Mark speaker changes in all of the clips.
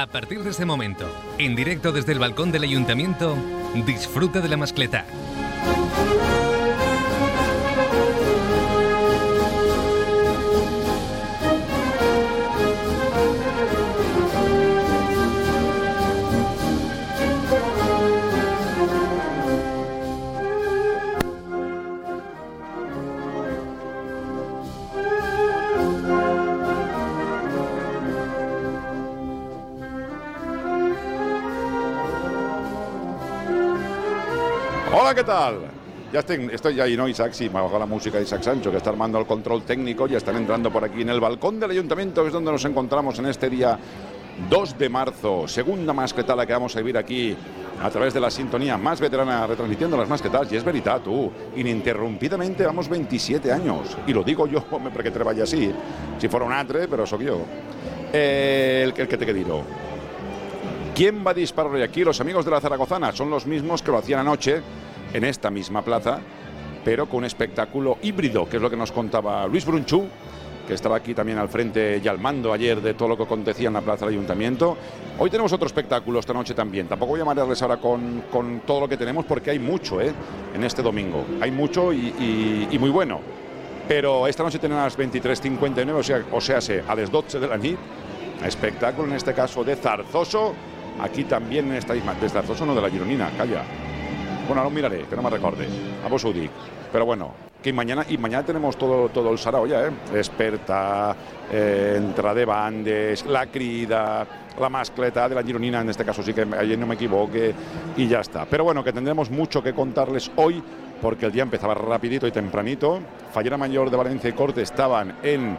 Speaker 1: A partir de este momento, en directo desde el balcón del ayuntamiento, disfruta de la mascleta.
Speaker 2: Tal? Ya estoy, estoy ahí, ¿no, Isaac? Sí, me ha bajado la música de Isaac Sancho, que está armando el control técnico. Ya están entrando por aquí en el balcón del ayuntamiento, que es donde nos encontramos en este día 2 de marzo. Segunda masquetala que vamos a vivir aquí a través de la sintonía más veterana retransmitiendo las masquetas. Y es verdad, tú, ininterrumpidamente vamos 27 años. Y lo digo yo, hombre, porque te vaya así. Si fuera un atre, pero soy yo. Eh, el, el que te quediro. ¿Quién va a disparar hoy aquí? Los amigos de la Zaragozana son los mismos que lo hacían anoche en esta misma plaza, pero con un espectáculo híbrido, que es lo que nos contaba Luis Brunchú, que estaba aquí también al frente y al mando ayer de todo lo que acontecía en la plaza del ayuntamiento. Hoy tenemos otro espectáculo esta noche también. Tampoco voy a marearles ahora con, con todo lo que tenemos porque hay mucho ¿eh? en este domingo. Hay mucho y, muy bueno. Pero esta noche tenemos las 23.59, o sea, o sea, a las 12 de la nit, espectáculo en este caso de Zarzoso, aquí también en esta misma, de Zarzoso no de la Gironina, calla. Bueno, ahora miraré, que no me recorde. A vos ho dic. Pero bueno, que mañana, y mañana tenemos todo, todo el sarao ya, ¿eh? Experta, eh, entrada de bandes, la crida, la mascleta de la Gironina, en este caso sí que ayer no me equivoque, y ya está. Pero bueno, que tendremos mucho que contarles hoy, porque el día empezaba rapidito y tempranito. Fallera Mayor de Valencia y Corte estaban en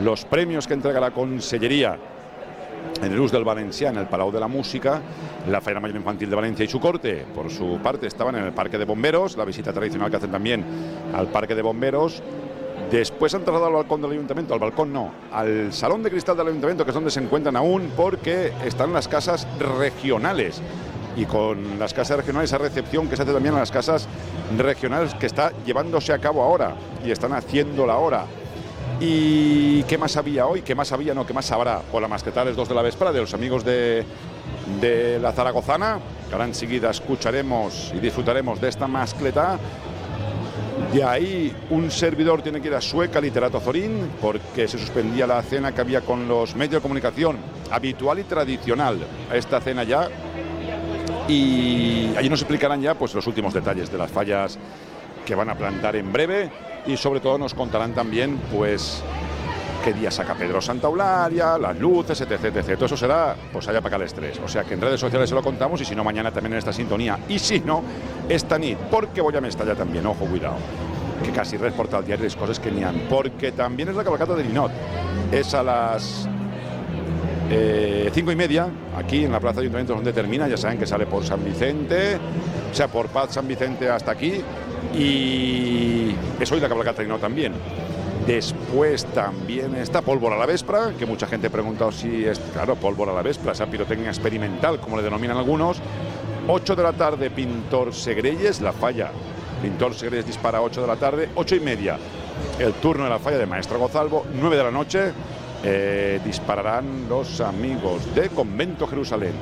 Speaker 2: los premios que entrega la Consellería en el Luz del Valencià, en el Palau de la Música, la Feria Mayor Infantil de Valencia y su corte, por su parte, estaban en el Parque de Bomberos, la visita tradicional que hacen también al Parque de Bomberos. Después han trasladado al balcón del ayuntamiento, al balcón no, al Salón de Cristal del ayuntamiento, que es donde se encuentran aún, porque están las casas regionales. Y con las casas regionales, esa recepción que se hace también en las casas regionales, que está llevándose a cabo ahora, y están haciéndola ahora. ¿Y qué más había hoy? ¿Qué más había? No, ¿qué más habrá? Por la masquetales 2 de la Vespra, de los amigos de, de la Zaragozana, ahora enseguida escucharemos y disfrutaremos de esta mascleta. De ahí un servidor tiene que ir a Sueca, Literato Zorín, porque se suspendía la cena que había con los medios de comunicación, habitual y tradicional a esta cena ya. Y allí nos explicarán ya pues, los últimos detalles de las fallas que van a plantar en breve y sobre todo nos contarán también pues qué día saca Pedro Santa Eulalia, las luces, etc, etc. Todo eso será pues allá para acá el estrés. O sea que en redes sociales se lo contamos y si no mañana también en esta sintonía y si no esta nit, porque voy a me estalla también, ojo, cuidado. Que casi res porta al diario cosas que ni han, porque también es la cabalgata de Linot. Es a las eh, cinco y media, aquí en la Plaza de Ayuntamiento donde termina, ya saben que sale por San Vicente, o sea, por Paz San Vicente hasta aquí, y es hoy la cabalgata Linot también. Después también está Pólvora a la Vespra, que mucha gente ha preguntado si es, claro, Pólvora a la Vespra, esa pirotecnia experimental, como le denominan algunos. 8 de la tarde, Pintor Segreyes, la falla. Pintor Segreyes dispara a 8 de la tarde, 8 y media. El turno de la falla de Maestro Gozalvo, 9 de la noche, eh, dispararán los amigos de Convento Jerusalén.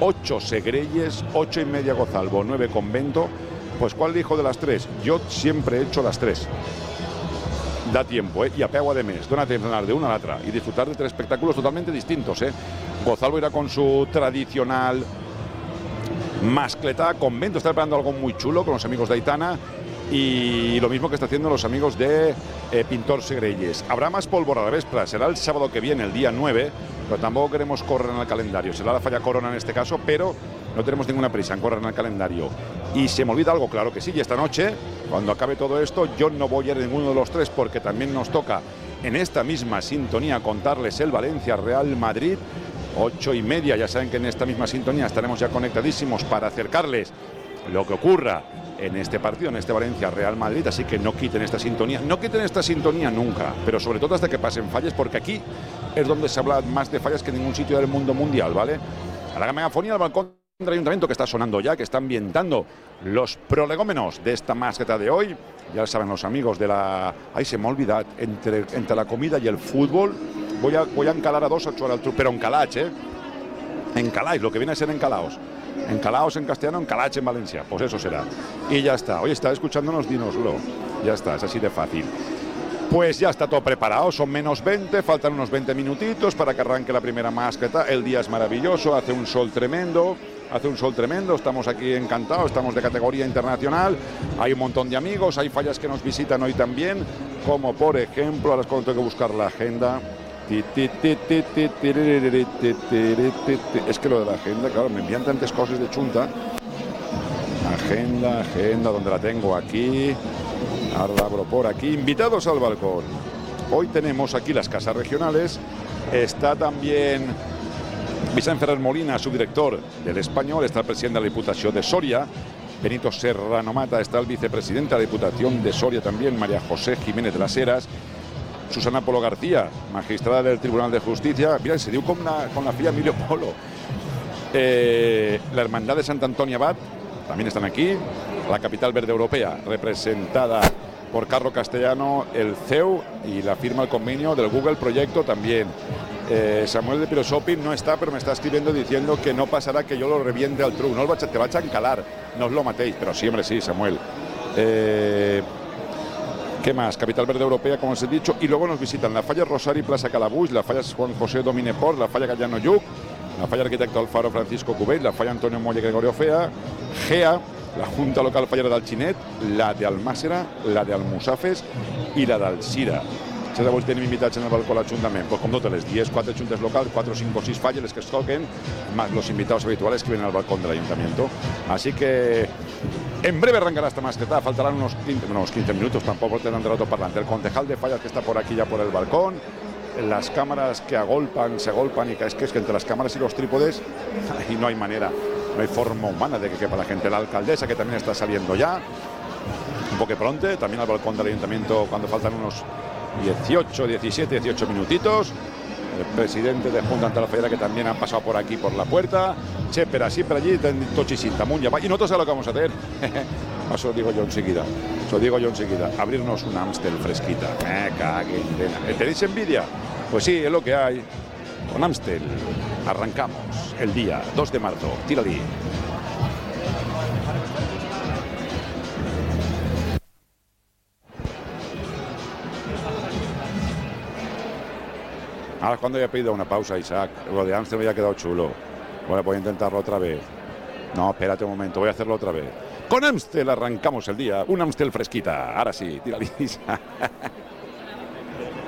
Speaker 2: 8 Segreyes, 8 y media Gozalvo, 9 Convento. Pues ¿cuál dijo de las tres? Yo siempre he hecho las tres. Da tiempo, ¿eh? Y a pegua de mes. Dónate entrenar de una a la otra y disfrutar de tres espectáculos totalmente distintos, ¿eh? Gozalvo irá con su tradicional mascleta. Convento está preparando algo muy chulo con los amigos de Aitana y lo mismo que está haciendo los amigos de eh, Pintor Segreyes. Habrá más pólvora a la Vespra, será el sábado que viene, el día 9, pero tampoco queremos correr en el calendario. Será la falla corona en este caso, pero no tenemos ninguna prisa en correr en el calendario. Y se me olvida algo, claro que sí, y esta noche, cuando acabe todo esto, yo no voy a ir a ninguno de los tres porque también nos toca en esta misma sintonía contarles el Valencia Real Madrid. Ocho y media, ya saben que en esta misma sintonía estaremos ya conectadísimos para acercarles lo que ocurra en este partido, en este Valencia Real Madrid, así que no quiten esta sintonía, no quiten esta sintonía nunca, pero sobre todo hasta que pasen fallas, porque aquí es donde se habla más de fallas que en ningún sitio del mundo mundial, ¿vale? A la megafonía del balcón del ayuntamiento que está sonando ya, que está ambientando los prolegómenos de esta masqueta de hoy. Ya saben los amigos de la... Ay, se me olvida, entre, entre la comida y el fútbol, voy a, voy a encalar a dos, ocho al pero encalach, ¿eh? Encaláis, lo que viene a ser encalaos. Encalaos en castellano, encalache en Valencia. Pues eso será. Y ya está. Hoy está escuchándonos, dinoslo. Ya está, es así de fácil. Pues ya está todo preparado, son menos 20, faltan unos 20 minutitos para que arranque la primera máscara. El día es maravilloso, hace un sol tremendo, hace un sol tremendo, estamos aquí encantados, estamos de categoría internacional, hay un montón de amigos, hay fallas que nos visitan hoy también, como por ejemplo, ahora es cuando tengo que buscar la agenda. Es que lo de la agenda, claro, me envían tantas cosas de chunta. Agenda, agenda, donde la tengo aquí. Ahora abro por aquí. Invitados al balcón. Hoy tenemos aquí las casas regionales. Está también Vicente Ferrer Molina, subdirector del Español. Está el presidente de la Diputación de Soria. Benito Serrano Mata está el vicepresidente de la Diputación de Soria también, María José Jiménez de las Heras. Susana Polo García, magistrada del Tribunal de Justicia. Mira, se dio con la, con fía Emilio Polo. Eh, la Hermandad de Santa Antonia Abad también están aquí. La capital verde europea, representada por Carlos Castellano, el CEU y la firma el convenio del Google Proyecto también. Eh, Samuel de Pirosopin no está, pero me está escribiendo diciendo que no pasará que yo lo reviente al truco. No os te va a encalar, no os lo matéis, pero siempre sí, Samuel. Eh, ¿Qué más? Capital Verde Europea, como os he dicho. Y luego nos visitan la falla Rosari Plaza Calabuch, la falla Juan José Domine Port, la falla Gallano Yuc, la falla Arquitecto Alfaro Francisco Cubey, la falla Antonio Molle Gregorio Fea, GEA, la Junta Local Fallera del Chinet, la de Almásera, la de Almusafes y la de Alcira. Se de tenim invitats en el balcó l'Ajuntament, pues com totes les 10, 4 juntes locals, 4, 5 6 falles que es más los invitados habituales que vienen al balcón del Ayuntamiento. Así que en breve arrancará esta masqueta, faltarán unos 15, unos 15 minutos, tampoco tendrán rato parlante. El concejal de fallas que está por aquí ya por el balcón, las cámaras que agolpan, se agolpan y es que, es que entre las cámaras y los trípodes ahí no hay manera, no hay forma humana de que quepa la gente. La alcaldesa que también está saliendo ya, un poco pronto, también al balcón del ayuntamiento cuando faltan unos 18, 17, 18 minutitos. El presidente de Junta Antalfera que también han pasado por aquí por la puerta. Che, pero siempre allí, tochisinta. Y nosotros sabemos lo que vamos a hacer. Eso lo digo yo enseguida. Eso digo yo enseguida. Abrirnos una Amstel fresquita. Me cague ¿Tenéis envidia? Pues sí, es lo que hay. Con Amstel arrancamos el día 2 de marzo. Tírali. Ahora cuando haya pedido una pausa, Isaac. Lo de Amstel me había quedado chulo. Bueno, voy a intentarlo otra vez. No, espérate un momento, voy a hacerlo otra vez. Con Amstel arrancamos el día. Un Amstel fresquita. Ahora sí, tira lisa.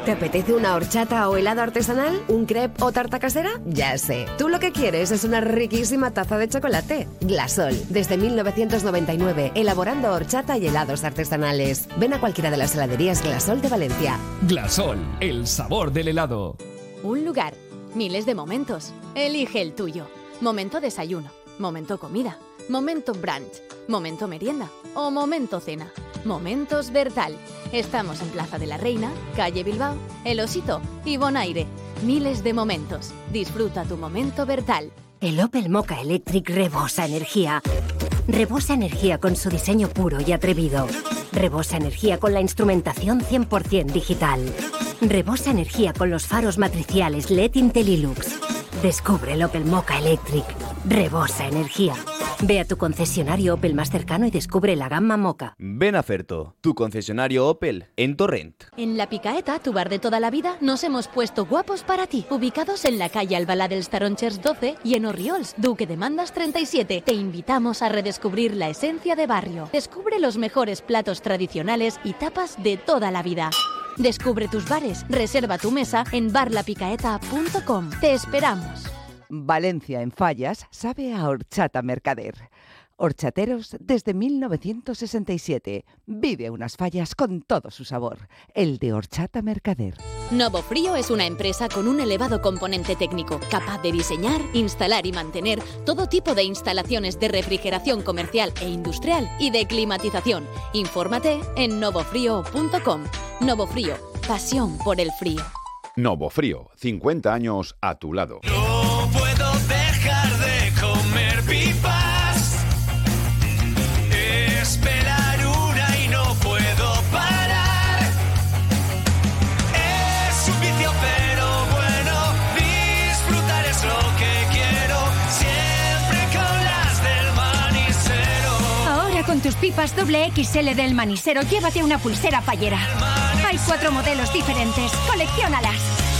Speaker 3: ¿Te apetece una horchata o helado artesanal? ¿Un crepe o tarta casera? Ya sé. Tú lo que quieres es una riquísima taza de chocolate. Glasol, desde 1999, elaborando horchata y helados artesanales. Ven a cualquiera de las heladerías Glasol de Valencia.
Speaker 4: Glasol, el sabor del helado.
Speaker 5: Un lugar, miles de momentos. Elige el tuyo. Momento desayuno, momento comida, momento brunch, momento merienda o momento cena. Momentos Bertal. Estamos en Plaza de la Reina, calle Bilbao, El Osito y Bonaire. Miles de momentos. Disfruta tu momento Bertal.
Speaker 6: El Opel Mocha Electric rebosa energía. Rebosa energía con su diseño puro y atrevido. Rebosa energía con la instrumentación 100% digital. Rebosa energía con los faros matriciales LED Intellilux. Descubre el Opel Mocha Electric. Rebosa energía. Ve a tu concesionario Opel más cercano y descubre la gama Mocha.
Speaker 7: Ven a Ferto, tu concesionario Opel en Torrent.
Speaker 5: En La Picaeta, tu bar de toda la vida, nos hemos puesto guapos para ti. Ubicados en la calle Albalá del Staronchers 12 y en Oriols, Duque de Mandas 37. Te invitamos a redescubrir la esencia de barrio. Descubre los mejores platos tradicionales y tapas de toda la vida. Descubre tus bares, reserva tu mesa en barlapicaeta.com. Te esperamos.
Speaker 8: Valencia en Fallas sabe a horchata mercader. Horchateros desde 1967. Vive unas fallas con todo su sabor. El de Horchata Mercader.
Speaker 5: Novo Frío es una empresa con un elevado componente técnico, capaz de diseñar, instalar y mantener todo tipo de instalaciones de refrigeración comercial e industrial y de climatización. Infórmate en novofrío.com. Novo Frío, pasión por el frío.
Speaker 2: Novo Frío, 50 años a tu lado.
Speaker 9: No
Speaker 10: tus pipas doble XL del manisero, llévate una pulsera fallera. Hay cuatro modelos diferentes. Colecciónalas.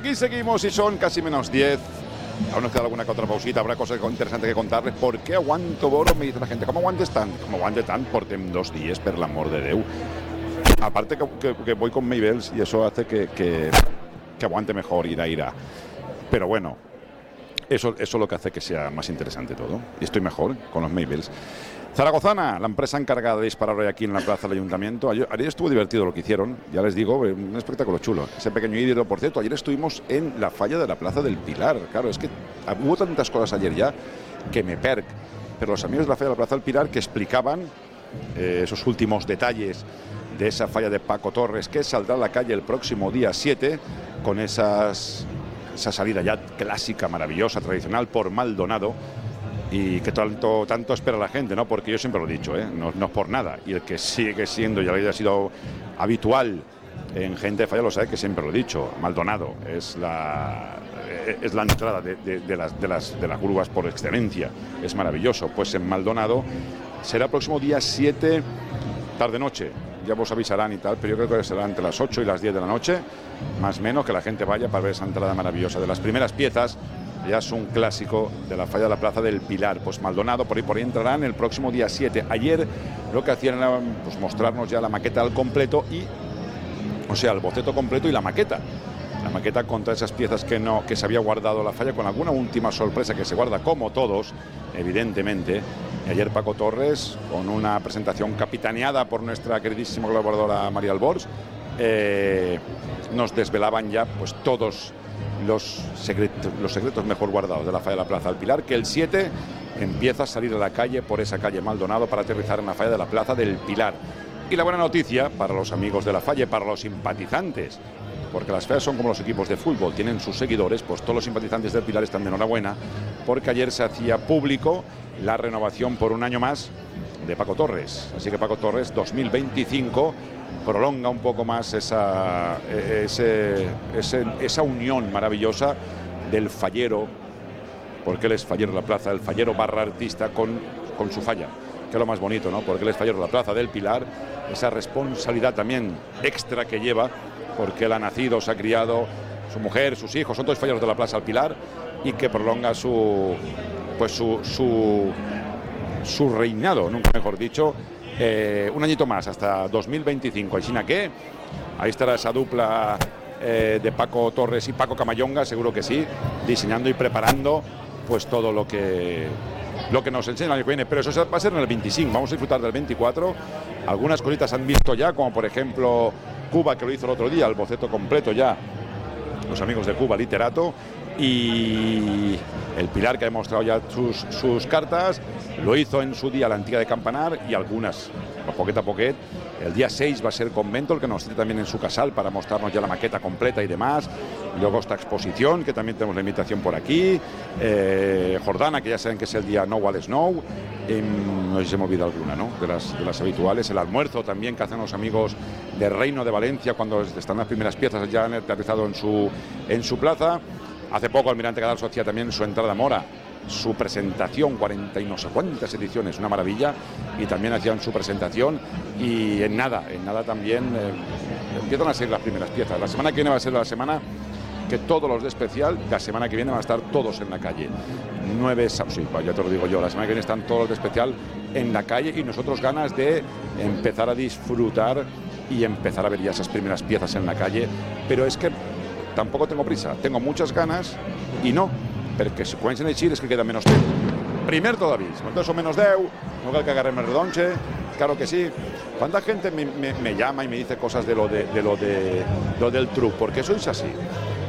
Speaker 2: Aquí seguimos y son casi menos 10. Aún nos queda alguna que otra pausita, habrá cosas interesantes que contarles. ¿Por qué aguanto Boro? Me dice la gente. ¿Cómo aguantes tant? Com aguante tant? Portem dos días, per l'amor de Déu. Aparte que, que- que voy con Maybells y eso hace que, que- que aguante mejor, irá, irá. Pero bueno, eso, eso es lo que hace que sea más interesante todo. Y estoy mejor con los Maybells. Zaragozana, la empresa encargada de disparar hoy aquí en la plaza del ayuntamiento. Ayer, ayer estuvo divertido lo que hicieron, ya les digo, eh, un espectáculo chulo. Ese pequeño híbrido, por cierto, ayer estuvimos en la falla de la plaza del Pilar. Claro, es que hubo tantas cosas ayer ya que me perc. Pero los amigos de la falla de la plaza del Pilar que explicaban eh, esos últimos detalles de esa falla de Paco Torres que saldrá a la calle el próximo día 7 con esa salida ya clásica, maravillosa, tradicional por Maldonado y que tanto, tanto espera la gente, ¿no? Porque yo siempre lo he dicho, ¿eh? no, no es por nada. Y el que sigue siendo, ya ha sido habitual en gente de falla, lo sabe que siempre lo he dicho. Maldonado es la, eh, es la entrada de, de- de las, de, las, de las grúas por excelencia. Es maravilloso. Pues en Maldonado será el próximo día 7, tarde-noche. Ya vos avisarán y tal, pero yo creo que será entre las 8 y las 10 de la noche, más o menos, que la gente vaya para ver esa entrada maravillosa. De las primeras piezas, ya es un clásico de la falla de la Plaza del Pilar. Pues Maldonado, por ahí, por ahí entrarán el próximo día 7. Ayer lo que hacían era pues, mostrarnos ya la maqueta al completo y, o sea, el boceto completo y la maqueta. La maqueta contra esas piezas que no que se había guardado la falla con alguna última sorpresa que se guarda como todos, evidentemente. Y ayer Paco Torres con una presentación capitaneada por nuestra queridísima colaboradora María Albors eh, nos desvelaban ya pues todos los secretos, los secretos mejor guardados de la falla de la Plaza del Pilar, que el 7 empieza a salir a la calle por esa calle Maldonado para aterrizar en la falla de la Plaza del Pilar. Y la buena noticia para los amigos de la falla, para los simpatizantes, porque las fallas son como los equipos de fútbol, tienen sus seguidores, pues todos los simpatizantes del Pilar están de enhorabuena, porque ayer se hacía público la renovación por un año más de Paco Torres. Así que Paco Torres 2025 prolonga un poco más esa, esa unión maravillosa del fallero, porque él es fallero de la plaza, el fallero barra artista con, con su falla, que es lo más bonito, ¿no? Porque él es fallero de la plaza del Pilar, esa responsabilidad también extra que lleva, porque él ha nacido, se ha criado, su mujer, sus hijos, son todos falleros de la plaza del Pilar, y que prolonga su, pues su, su, su reinado, nunca mejor dicho, eh, un añito más, hasta 2025. ¿Y que Ahí estará esa dupla eh, de Paco Torres y Paco Camayonga, seguro que sí, diseñando y preparando pues todo lo que lo que nos enseña el año que viene, pero eso va a ser en el 25, vamos a disfrutar del 24. Algunas cositas han visto ya, como por ejemplo Cuba, que lo hizo el otro día, el boceto completo ya, los amigos de Cuba, Literato, y el Pilar, que ha demostrado ya sus, sus cartas, lo hizo en su día la antigua de Campanar y algunas, poquet a poquet. El día 6 va a ser Convento, el que nos cite también en su casal para mostrarnos ya la maqueta completa y demás. Luego esta exposición, que también tenemos la invitación por aquí. Eh, Jordana, que ya saben que es el día No Wall Snow. Em, no sé si me olvida alguna, ¿no? De las, de las habituales. El almuerzo también que hacen los amigos del Reino de Valencia cuando están las primeras piezas ya han aterrizado en su, en su plaza. Hace poco Almirante Cadal hacía también su entrada Mora, su presentación, 40 y no sé cuántas ediciones, una maravilla, y también hacían su presentación y en nada, en nada también eh, empiezan a ser las primeras piezas. La semana que viene va a ser la semana que todos los de especial, la semana que viene van a estar todos en la calle. Nueve, sí, pues ya te lo digo yo, la semana que viene están todos los de especial en la calle y nosotros ganas de empezar a disfrutar y empezar a ver ya esas primeras piezas en la calle. Pero es que tampoco tengo prisa, tengo muchas ganas y no, perquè si comencen a eixir és que queda menys temps. Primer todavía, si son menos 10, no cal que agarremos redonche, claro que sí. ¿Cuánta gente me, me- me llama y me dice cosas de lo, de, de lo, de, lo del truco? Porque sois así.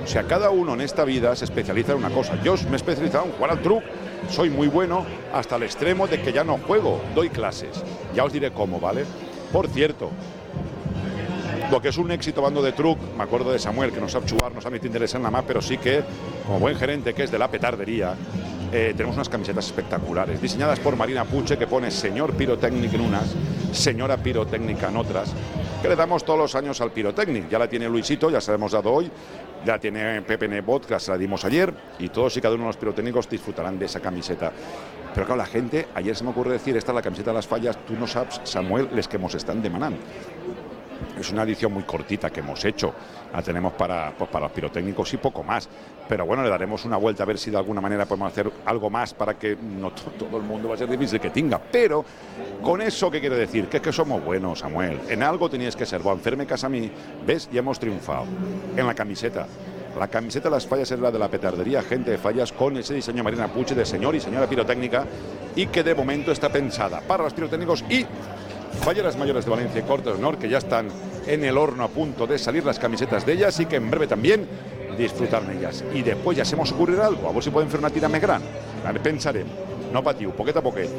Speaker 2: O sea, cada uno en esta vida se especializa en una cosa. Yo me he especializado en jugar al truco, soy muy bueno hasta el extremo de que ya no juego, doy clases. Ya os diré cómo, ¿vale? Por cierto, lo que es un éxito bando de truc, me acuerdo de Samuel, que no sabe chugar, no sabe interés en la más, pero sí que, como buen gerente que es de la petardería, eh, tenemos unas camisetas espectaculares, diseñadas por Marina Puche, que pone señor pirotécnico en unas, señora pirotécnica en otras, que le damos todos los años al pirotécnico. Ya la tiene Luisito, ya se la hemos dado hoy, ya tiene Pepe Nebot, que se la dimos ayer, y todos y cada uno de los pirotécnicos disfrutarán de esa camiseta. Pero claro, la gente, ayer se me ocurre decir, esta es la camiseta de las fallas, tú no sabes, Samuel, les que nos están demandando. Es una edición muy cortita que hemos hecho. La tenemos para, pues, para los pirotécnicos y poco más. Pero bueno, le daremos una vuelta a ver si de alguna manera podemos hacer algo más para que no to- todo el mundo va a ser difícil que tenga. Pero con eso, ¿qué quiere decir? Que es que somos buenos, Samuel. En algo tenías que ser. Bueno, Ferme casa a mí, ¿ves? Ya hemos triunfado. En la camiseta. La camiseta las fallas es la de la petardería, gente de fallas, con ese diseño Marina Puche de señor y señora pirotécnica y que de momento está pensada para los pirotécnicos y Falleras Mayores de Valencia y Cortes Honor, que ya están en el horno a punto de salir las camisetas de ellas y que en breve también disfrutar de ellas. Y después ya se nos ocurrirá algo, a ver si pueden hacer una tira más gran. A ver, pensaremos. No patiu, poquet a poquet.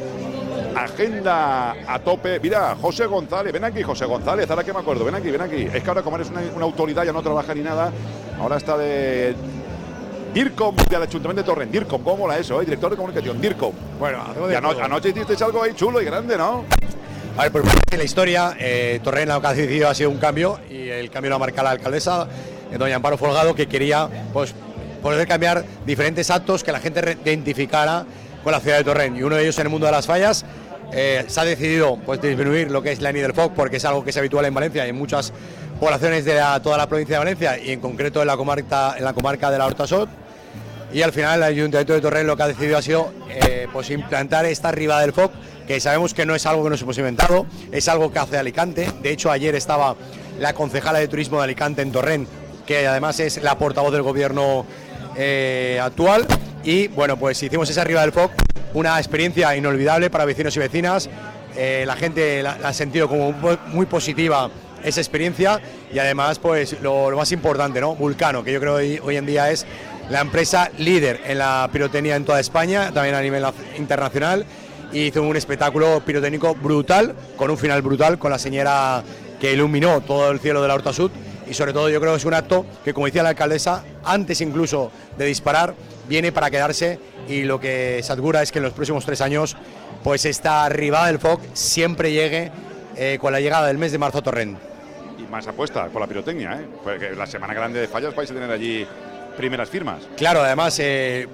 Speaker 2: Agenda a tope. Mira, José González, ven aquí, José González, ahora que me acuerdo, ven aquí, ven aquí. Es que ahora como eres una, una autoridad, ya no trabaja ni nada, ahora está de DIRCOM del Ayuntamiento de Torrent. DIRCOM, ¿cómo mola eso, eh? Director de comunicación, DIRCOM.
Speaker 11: Bueno, hacemos
Speaker 2: y
Speaker 11: de
Speaker 2: ano-
Speaker 11: todo.
Speaker 2: anoche hicisteis algo ahí chulo y grande, ¿no?
Speaker 11: A ver, por en la historia, eh, lo que ha decidido ha sido un cambio y el cambio lo ha marcado la alcaldesa, eh, doña Amparo Folgado, que quería pues, poder cambiar diferentes actos que la gente identificara con la ciudad de Torrent. Y uno de ellos en el mundo de las fallas eh, se ha decidido pues, disminuir lo que es la del FOC porque es algo que es habitual en Valencia y en muchas poblaciones de toda la provincia de Valencia y en concreto en la comarca, en la comarca de la Hortasot. Y al final el Ayuntamiento de Torrent lo que ha decidido ha sido eh, pues implantar esta riba del FOC, que sabemos que no es algo que nos hemos inventado, es algo que hace Alicante. De hecho, ayer estaba la concejala de turismo de Alicante en Torrent, que además es la portavoz del gobierno eh, actual. Y bueno, pues hicimos esa riba del FOC, una experiencia inolvidable para vecinos y vecinas. Eh, la gente la, la ha sentido como muy- positiva esa experiencia y además pues lo, más importante, ¿no? Vulcano, que yo creo hoy, hoy en día es la empresa líder en la pirotecnia en toda España, también a nivel internacional, y hizo un espectáculo pirotécnico brutal, con un final brutal, con la señora que iluminó todo el cielo de la Horta Sud, y sobre todo yo creo que es un acto que, como decía la alcaldesa, antes incluso de disparar, viene para quedarse, y lo que se asegura es que en los próximos tres años, pues esta ribada del FOC siempre llegue eh, con la llegada del mes de marzo a Torrent.
Speaker 2: Y más apuesta por la pirotecnia, ¿eh? Porque la semana grande de fallas vais a tener allí primeras firmas.
Speaker 11: Claro, además, eh,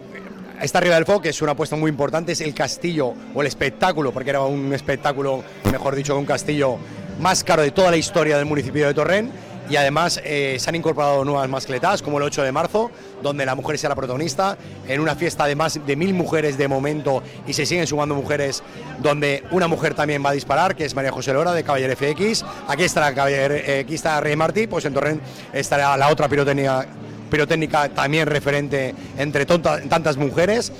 Speaker 11: esta Riva del Foc es una apuesta muy importante, es el castillo o el espectáculo, porque era un espectáculo, mejor dicho, un castillo más caro de toda la historia del municipio de Torrent. Y además eh, se han incorporado nuevas mascletas, como el 8 de marzo, donde la mujer será protagonista, en una fiesta de más de mil mujeres de momento y se siguen sumando mujeres, donde una mujer también va a disparar, que es María José Lora de Caballero FX. Aquí está, Caballero, eh, aquí está Rey Martí, pues en Torrent estará la otra pirotecnia pirotécnica también referente entre tantas mujeres.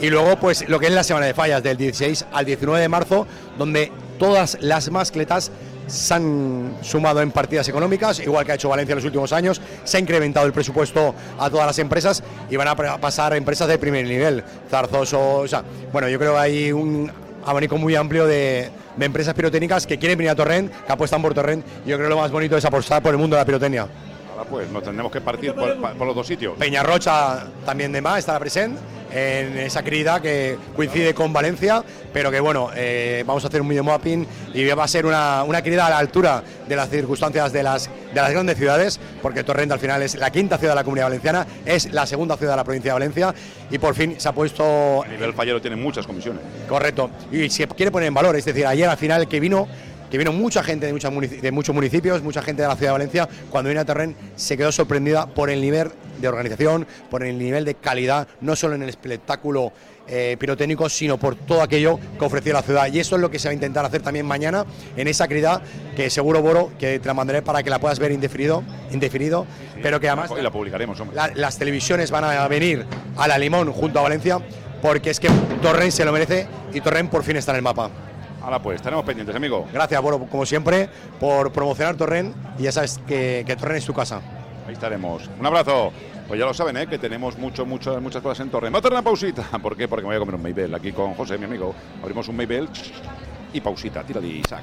Speaker 11: Y luego, pues lo que es la semana de fallas del 16 al 19 de marzo, donde todas las mascletas se han sumado en partidas económicas, igual que ha hecho Valencia en los últimos años, se ha incrementado el presupuesto a todas las empresas y van a pasar empresas de primer nivel, Zarzoso, o sea, bueno, yo creo que hay un abanico muy amplio de, empresas pirotécnicas que quieren venir a Torrent, que apuestan por Torrent, yo creo que lo más bonito es apostar por el mundo de la pirotecnia.
Speaker 2: Ahora pues nos tendremos que partir por, los dos sitios.
Speaker 11: Peñarrocha también de más estará presente en esa querida que coincide con Valencia, pero que bueno, eh, vamos a hacer un video mapping y va a ser una, una querida a la altura de las circunstancias de las, de las grandes ciudades, porque Torrent al final es la quinta ciudad de la comunidad valenciana, es la segunda ciudad de la provincia de Valencia y por fin se ha puesto
Speaker 2: A nivel fallero tiene muchas comisiones.
Speaker 11: Correcto. Y se quiere poner en valor, es decir, ayer al final que vino, que vino mucha gente de, muchas munici- de muchos municipios, mucha gente de la ciudad de Valencia, cuando vino a Terren se quedó sorprendida por el nivel de organización, por el nivel de calidad, no solo en el espectáculo eh, pirotécnico, sino por todo aquello que ofrecía la ciudad. Y eso es lo que se va a intentar hacer también mañana en esa actividad que seguro, Boro, que te la mandaré para que la puedas ver indefinido, indefinido pero que además...
Speaker 2: Y la publicaremos, hombre.
Speaker 11: la- las televisiones van a venir a La Limón junto a Valencia, porque es que Torrent se lo merece y Torrent por fin está en el mapa.
Speaker 2: Ahora pues, tenemos pendientes, amigo.
Speaker 11: Gracias, Boro, como siempre, por promocionar Torrent y ya sabes que, que Torrent es tu casa.
Speaker 2: Ahí estaremos. Un abrazo. Pues ya lo saben, ¿eh? que tenemos mucho, mucho, muchas cosas en Torre. Vamos a hacer una pausita. ¿Por qué? Porque me voy a comer un Maybell aquí con José, mi amigo. Abrimos un Maybell y pausita. Tírale, Isaac.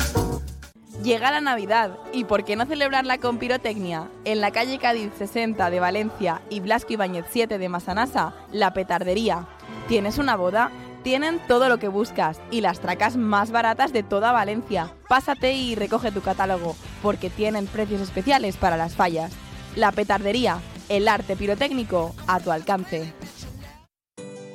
Speaker 12: Llega la Navidad y ¿por qué no celebrarla con pirotecnia? En la calle Cádiz 60 de Valencia y Blasco Ibáñez 7 de Masanasa, La Petardería. ¿Tienes una boda? Tienen todo lo que buscas y las tracas más baratas de toda Valencia. Pásate y recoge tu catálogo, porque tienen precios especiales para las fallas. La Petardería, el arte pirotécnico a tu alcance.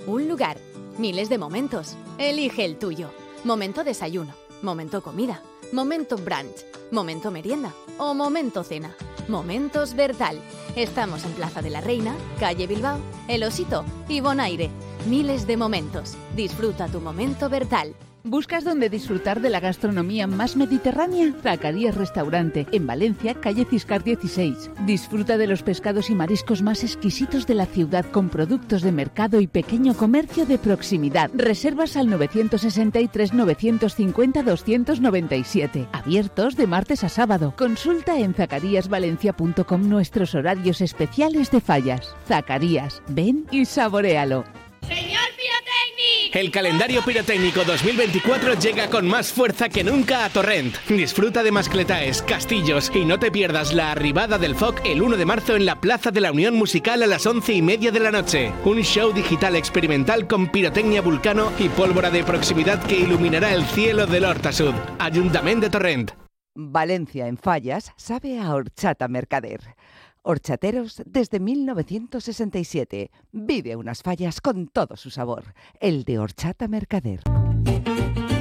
Speaker 5: Un lugar, miles de momentos. Elige el tuyo. Momento desayuno, momento comida, momento brunch, momento merienda o momento cena. Momentos Bertal. Estamos en Plaza de la Reina, calle Bilbao, El Osito y Bonaire. Miles de momentos. Disfruta tu momento Bertal.
Speaker 13: ¿Buscas dónde disfrutar de la gastronomía más mediterránea? Zacarías Restaurante, en Valencia, calle Ciscar 16. Disfruta de los pescados y mariscos más exquisitos de la ciudad con productos de mercado y pequeño comercio de proximidad. Reservas al 963-950-297. Abiertos de martes a sábado. Consulta en zacaríasvalencia.com nuestros horarios especiales de fallas. Zacarías, ven y saborealo.
Speaker 14: El calendario pirotécnico 2024 llega con más fuerza que nunca a Torrent. Disfruta de mascletaes, castillos y no te pierdas la arribada del FOC el 1 de marzo en la Plaza de la Unión Musical a las 11 y media de la noche. Un show digital experimental con pirotecnia vulcano y pólvora de proximidad que iluminará el cielo del Hortasud. Ayuntamiento de Torrent.
Speaker 8: Valencia en Fallas sabe a horchata mercader. Horchateros desde 1967. Vive unas fallas con todo su sabor. El de horchata mercader.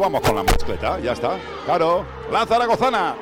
Speaker 2: Vamos con la mascleta, ya está. Claro, la zaragozana.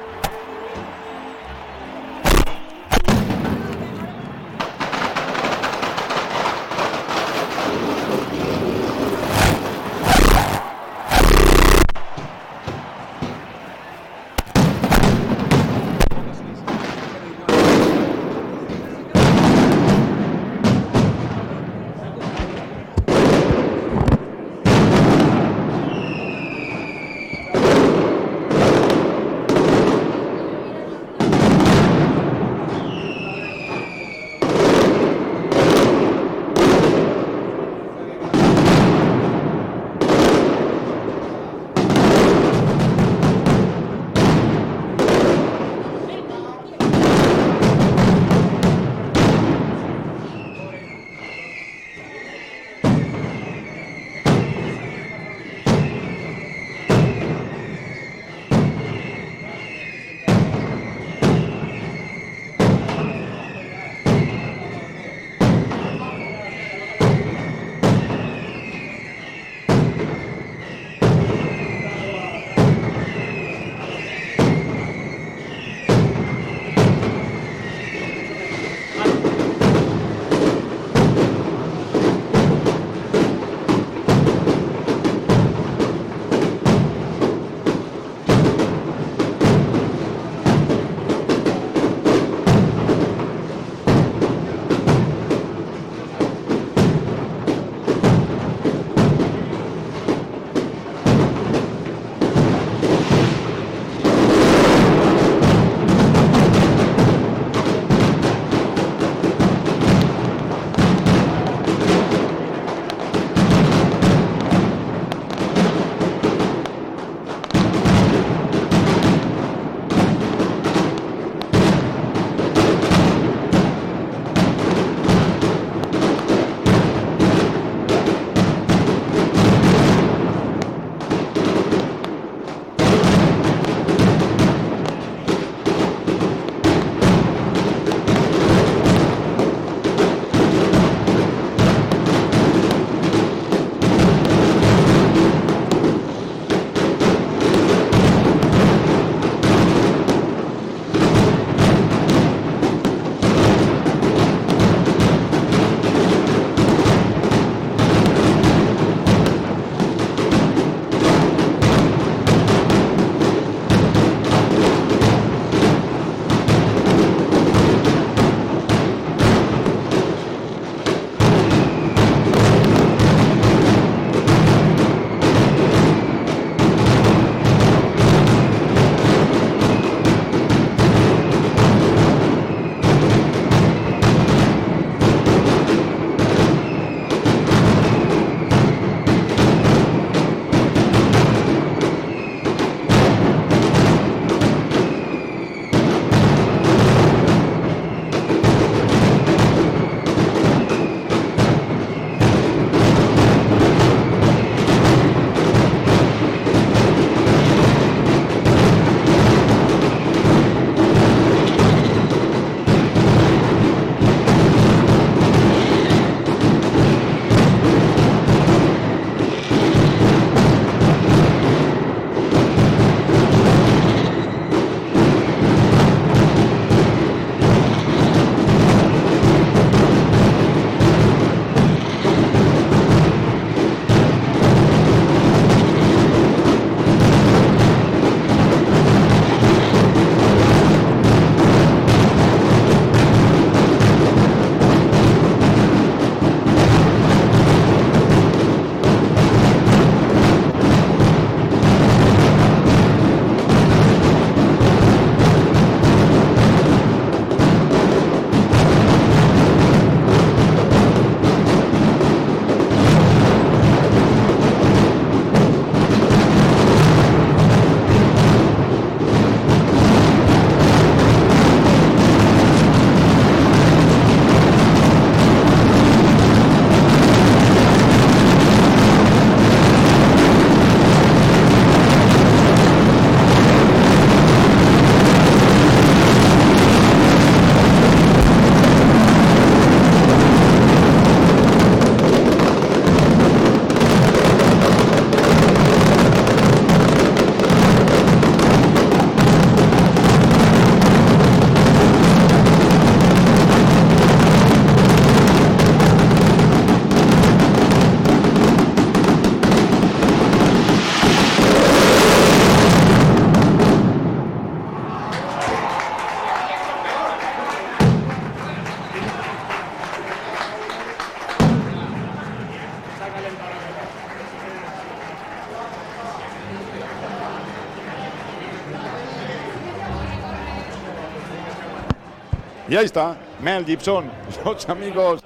Speaker 2: Y ahí está, Mel Gibson, los amigos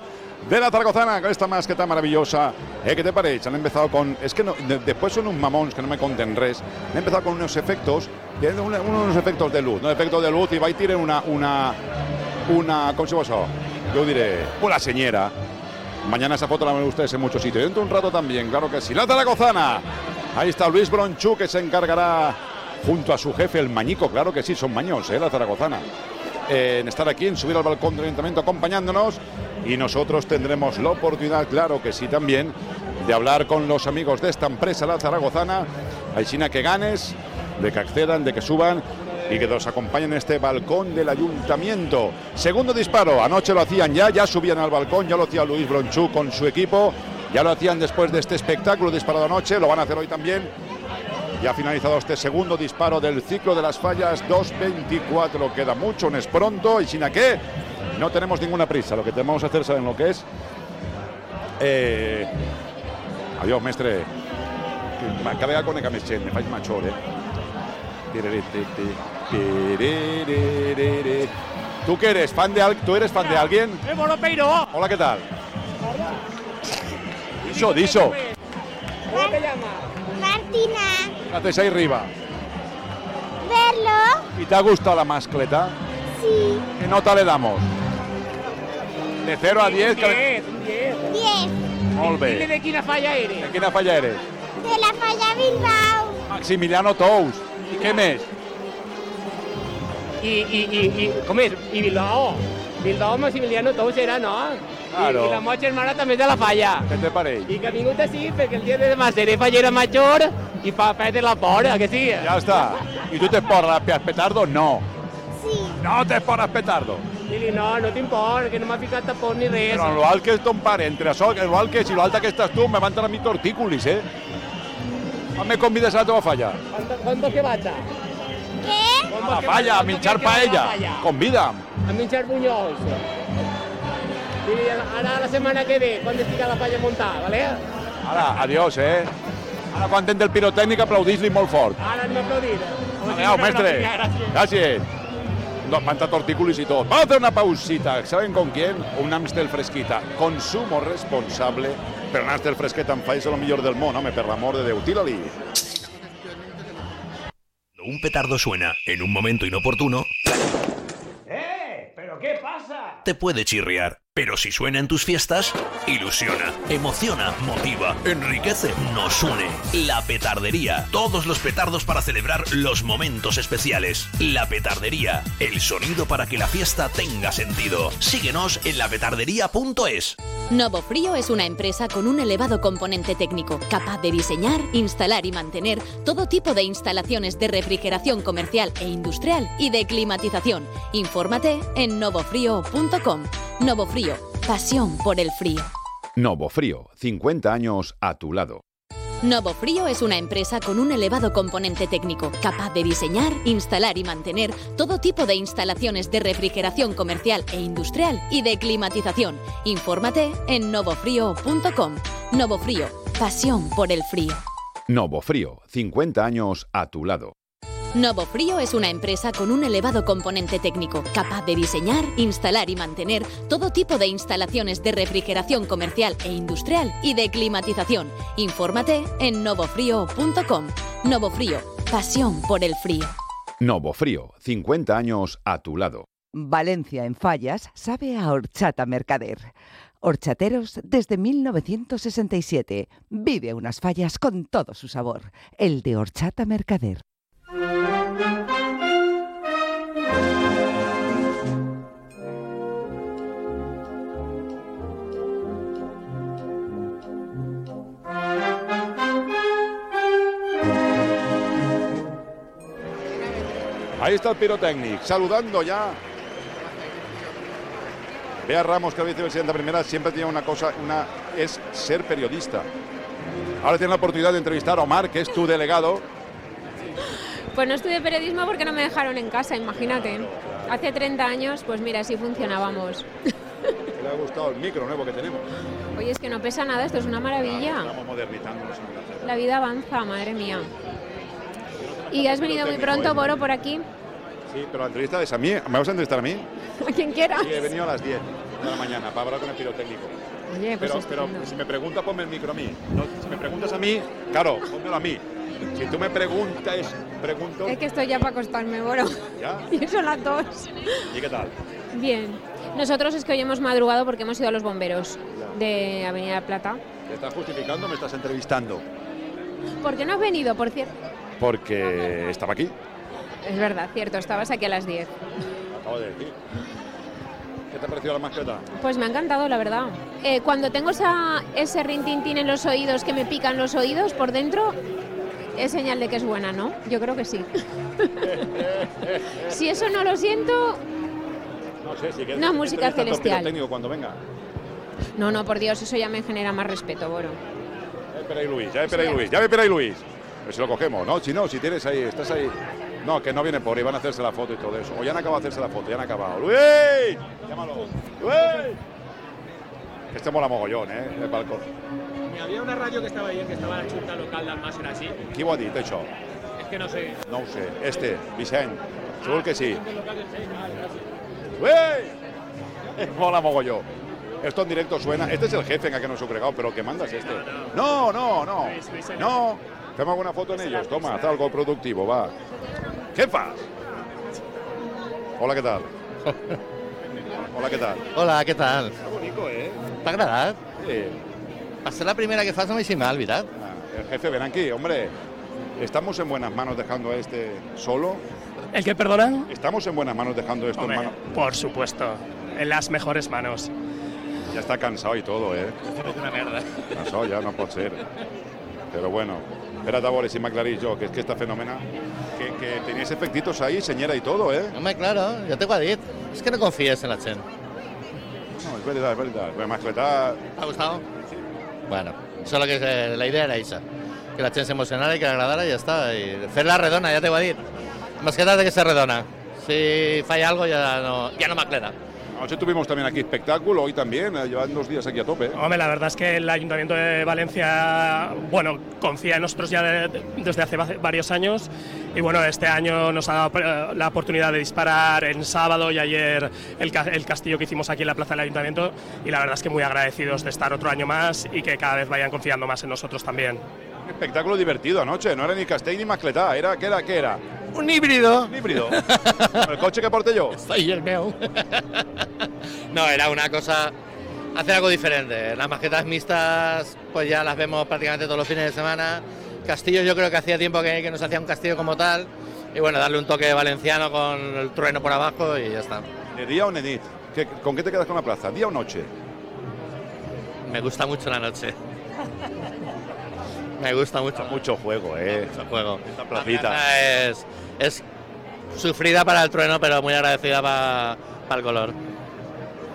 Speaker 2: de la Zaragozana con esta masqueta maravillosa. Eh, ¿Qué te parece? Han empezado con. Es que no, de- después son un mamón que no me conten res. Han empezado con unos efectos, tienen unos efectos de luz, no efectos de luz y va y tiren una. una. una. ¿Cómo se eso? Yo diré, una señora. Mañana esa foto la ven ustedes en muchos sitios. Dentro de un rato también, claro que sí. La Zaragozana. Ahí está Luis Bronchú que se encargará junto a su jefe, el Mañico. Claro que sí, son maños, ¿eh? La Zaragozana. En estar aquí, en subir al balcón del ayuntamiento acompañándonos. Y nosotros tendremos la oportunidad, claro que sí también, de hablar con los amigos de esta empresa, la Zaragozana. China que ganes, de que accedan, de que suban y que nos acompañen en este balcón del ayuntamiento. Segundo disparo, anoche lo hacían ya, ya subían al balcón, ya lo hacía Luis Bronchú con su equipo, ya lo hacían después de este espectáculo disparado anoche, lo van a hacer hoy también. Ya ha finalizado este segundo disparo del ciclo de las fallas 2.24. Queda mucho, no es pronto. Y sin a qué, no tenemos ninguna prisa. Lo que tenemos que hacer, ¿saben lo que es? Eh, adiós, mestre. Vega con el camiseta, me fais machor, eh. ¿Tú qué eres? ¿Fan de al- ¿Tú eres fan de alguien? Hola, ¿qué tal? Diso, diso.
Speaker 15: ¿Cómo te llamas? Martina.
Speaker 2: ¿Qué haces ahí arriba?
Speaker 15: ¿Verlo?
Speaker 2: ¿Y te ha gustado la mascleta?
Speaker 15: Sí.
Speaker 2: ¿Qué nota le damos? De 0 a 10.
Speaker 15: Diez.
Speaker 2: Molt bé.
Speaker 15: de quina falla eres?
Speaker 2: De quina falla eres?
Speaker 15: De la falla Bilbao.
Speaker 2: Maximiliano Tous. I què més?
Speaker 16: I, i, i, i com és? I Bilbao. Bilbao Maximiliano Tous era, no?
Speaker 2: Claro.
Speaker 16: I, I la moja hermana també és de la falla.
Speaker 2: Què te pareix?
Speaker 16: I que ha vingut així perquè el dia de demà seré fallera major i fa perdre la por, ¿a que sí?
Speaker 2: Ja està. I tu te porres per petardo? No.
Speaker 15: Sí.
Speaker 2: No te porres petardo.
Speaker 16: Dili, no, no t'import, que no m'ha ficat tapón ni res.
Speaker 2: Però en l'alt que és ton pare, entre això, en l'alt que si l'alta que estàs tu, me van a mi tortícolis, eh? Quan me convides a la teva falla?
Speaker 16: ¿Cuánto, cuánto que vaig?
Speaker 15: Què?
Speaker 2: A la falla, a minxar paella. Convida'm.
Speaker 16: A minxar bunyols. Dili, ara la setmana que ve, quan estigui la falla muntada, ¿vale?
Speaker 2: Ara, adiós, eh? Ara, quan tens del pirotècnic, aplaudís-li molt fort.
Speaker 16: Ara no aplaudir.
Speaker 2: Adéu, mestre. Gràcies. No, manta tortícolis y todo. Vamos a hacer una pausita. ¿Saben con quién? Un Amstel fresquita. Consumo responsable. Pero un Amstel fresqueta en país es lo mejor del mono, me per l'amor de Déu. Tira-li.
Speaker 17: Un petardo suena en un momento inoportuno,
Speaker 16: ¡Eh! ¿Pero qué pasa?
Speaker 17: te puede chirriar. Pero si suena en tus fiestas, ilusiona, emociona, motiva, enriquece, nos une. La petardería. Todos los petardos para celebrar los momentos especiales. La petardería. El sonido para que la fiesta tenga sentido. Síguenos en lapetardería.es.
Speaker 5: Novo Frío es una empresa con un elevado componente técnico, capaz de diseñar, instalar y mantener todo tipo de instalaciones de refrigeración comercial e industrial y de climatización. Infórmate en novofrío.com. Novo Frío, pasión por el frío.
Speaker 2: Novo Frío, 50 años a tu lado.
Speaker 5: Novo Frío es una empresa con un elevado componente técnico, capaz de diseñar, instalar y mantener todo tipo de instalaciones de refrigeración comercial e industrial y de climatización. Infórmate en novofrío.com. Novo Frío, pasión por el frío.
Speaker 2: Novo Frío, 50 años a tu lado.
Speaker 5: Novo Frío es una empresa con un elevado componente técnico, capaz de diseñar, instalar y mantener todo tipo de instalaciones de refrigeración comercial e industrial y de climatización. Infórmate en novofrío.com. Novo Frío, pasión por el frío.
Speaker 2: Novo Frío, 50 años a tu lado.
Speaker 8: Valencia en Fallas sabe a horchata mercader. Horchateros desde 1967. Vive unas fallas con todo su sabor. El de horchata mercader.
Speaker 2: Ahí está el pirotécnico, saludando ya. Bea Ramos, que es vicepresidenta primera, siempre tenía una cosa, una es ser periodista. Ahora tiene la oportunidad de entrevistar a Omar, que es tu delegado.
Speaker 18: Pues no estudié periodismo porque no me dejaron en casa, imagínate. Hace 30 años, pues mira, así funcionábamos.
Speaker 2: Le ha gustado el micro nuevo que tenemos.
Speaker 18: Oye, es que no pesa nada, esto es una maravilla.
Speaker 2: Estamos modernizándonos. La
Speaker 18: vida avanza, madre mía. ¿Y has venido muy pronto, Boro, por aquí?
Speaker 2: Sí, pero la entrevista es a mí. ¿Me vas a entrevistar a mí?
Speaker 18: A quien quiera.
Speaker 2: Sí, he venido a las 10 de la mañana para hablar con el pirotécnico.
Speaker 18: Oye, pues
Speaker 2: pero, pero si me preguntas, ponme el micro a mí. No, si me preguntas a mí, claro, pónmelo a mí. Si tú me preguntas, pregunto.
Speaker 18: Es que estoy ya para acostarme, Boro.
Speaker 2: ¿Ya?
Speaker 18: Y son las dos.
Speaker 2: ¿Y qué tal?
Speaker 18: Bien. Nosotros es que hoy hemos madrugado porque hemos ido a los bomberos de Avenida Plata.
Speaker 2: ¿Me estás justificando o me estás entrevistando?
Speaker 18: ¿Por qué no has venido, por cierto?
Speaker 2: Porque estaba aquí,
Speaker 18: Es verdad, cierto, estabas aquí a las 10.
Speaker 2: acabo de decir. ¿Qué te ha parecido la mascleta?
Speaker 18: Pues me ha encantado, la verdad. Eh, cuando tengo esa, ese rintintín en los oídos que me pican los oídos por dentro, es señal de que es buena, ¿no? Yo creo que sí. si eso no lo siento,
Speaker 2: No sé, si quieres.
Speaker 18: No, música
Speaker 2: a
Speaker 18: celestial.
Speaker 2: técnico cuando venga.
Speaker 18: no, no, por Dios, eso ya me genera más respeto, Boro.
Speaker 2: Ya espera ahí Luis, ya espera ahí Luis, ya espera ahí Luis. Pero si lo cogemos, ¿no? Si no, si tienes ahí, estás ahí. No, que no viene por ahí, van a hacerse la foto y todo eso. O ya han acabado de hacerse la foto, ya han acabado. ¡Luis! Llámalo. ¡Luis! Que este mola mogollón, ¿eh? El balcón.
Speaker 19: Había una radio que estaba ahí, que estaba la junta local d'Almàssera, sí?
Speaker 2: Qui ho ha dit, això?
Speaker 19: És que no sé.
Speaker 2: No sé. Este, Vicent. Segur que sí. ¡Luis! Mola mogollón. Esto en directo suena. Este es el jefe en que nos he pero que mandas este. No, no, no. No. Fem alguna foto en ellos. Toma, haz algo productivo, va. ¿Qué fas? Hola, ¿qué tal? Hola, ¿qué tal?
Speaker 20: Hola, què tal?
Speaker 2: Està bonico, eh?
Speaker 20: T'ha agradat?
Speaker 2: Sí.
Speaker 20: Va ser la primera que fas no m'hi mal, veritat?
Speaker 2: El jefe, ven aquí, hombre. ¿Estamos en buenas manos dejando a este solo?
Speaker 19: ¿El que perdona?
Speaker 2: ¿Estamos en buenas manos dejando esto
Speaker 19: Hombre,
Speaker 2: en manos?
Speaker 19: por supuesto. En las mejores manos.
Speaker 2: Ya está cansado y todo, ¿eh?
Speaker 20: És una merda.
Speaker 2: Cansado ya, no puede ser. Pero bueno, espérate a veure si m'aclarís yo, que es que esta fenómena, que, que teníais efectitos ahí, señora y todo, ¿eh?
Speaker 20: Home, claro, ja t'ho ha dit. És que no confies en la gent.
Speaker 2: No, es verdad, es verdad. Me mascleta...
Speaker 20: ¿Te ha gustado? Bueno, solo que eh, la idea era esa. Que la gent s'emocionara i que l'agradara i ja està. I fer-la redona, ja t'ho ha dit. Masqueta de que se redona. Si falla algo ya no, ya no m'aclera.
Speaker 2: Anoche tuvimos también aquí espectáculo, hoy también, eh, llevan dos días aquí a tope.
Speaker 19: Hombre, la verdad es que el Ayuntamiento de Valencia, bueno, confía en nosotros ya de- de- desde hace va- varios años y bueno, este año nos ha dado eh, la oportunidad de disparar en sábado y ayer el, ca- el castillo que hicimos aquí en la plaza del Ayuntamiento y la verdad es que muy agradecidos de estar otro año más y que cada vez vayan confiando más en nosotros también.
Speaker 2: Espectáculo divertido anoche, no era ni Castell ni Mascletá, era, ¿qué era? ¿Qué era?
Speaker 20: Un híbrido.
Speaker 2: Un híbrido. el coche que porté yo.
Speaker 20: Soy el meu. no, era una cosa, hacer algo diferente. Las maquetas mixtas, pues ya las vemos prácticamente todos los fines de semana. Castillo, yo creo que hacía tiempo que, que nos hacía un castillo como tal. Y bueno, darle un toque valenciano con el trueno por abajo y ya está.
Speaker 2: ¿De día o de ¿Con qué te quedas con la plaza? ¿Día o noche?
Speaker 20: Me gusta mucho la noche. Me gusta mucho.
Speaker 2: Mucho juego, eh.
Speaker 20: Mucho juego.
Speaker 2: Esta
Speaker 20: La
Speaker 2: placita.
Speaker 20: plaza es, es sufrida para el trueno, pero muy agradecida para, para el color.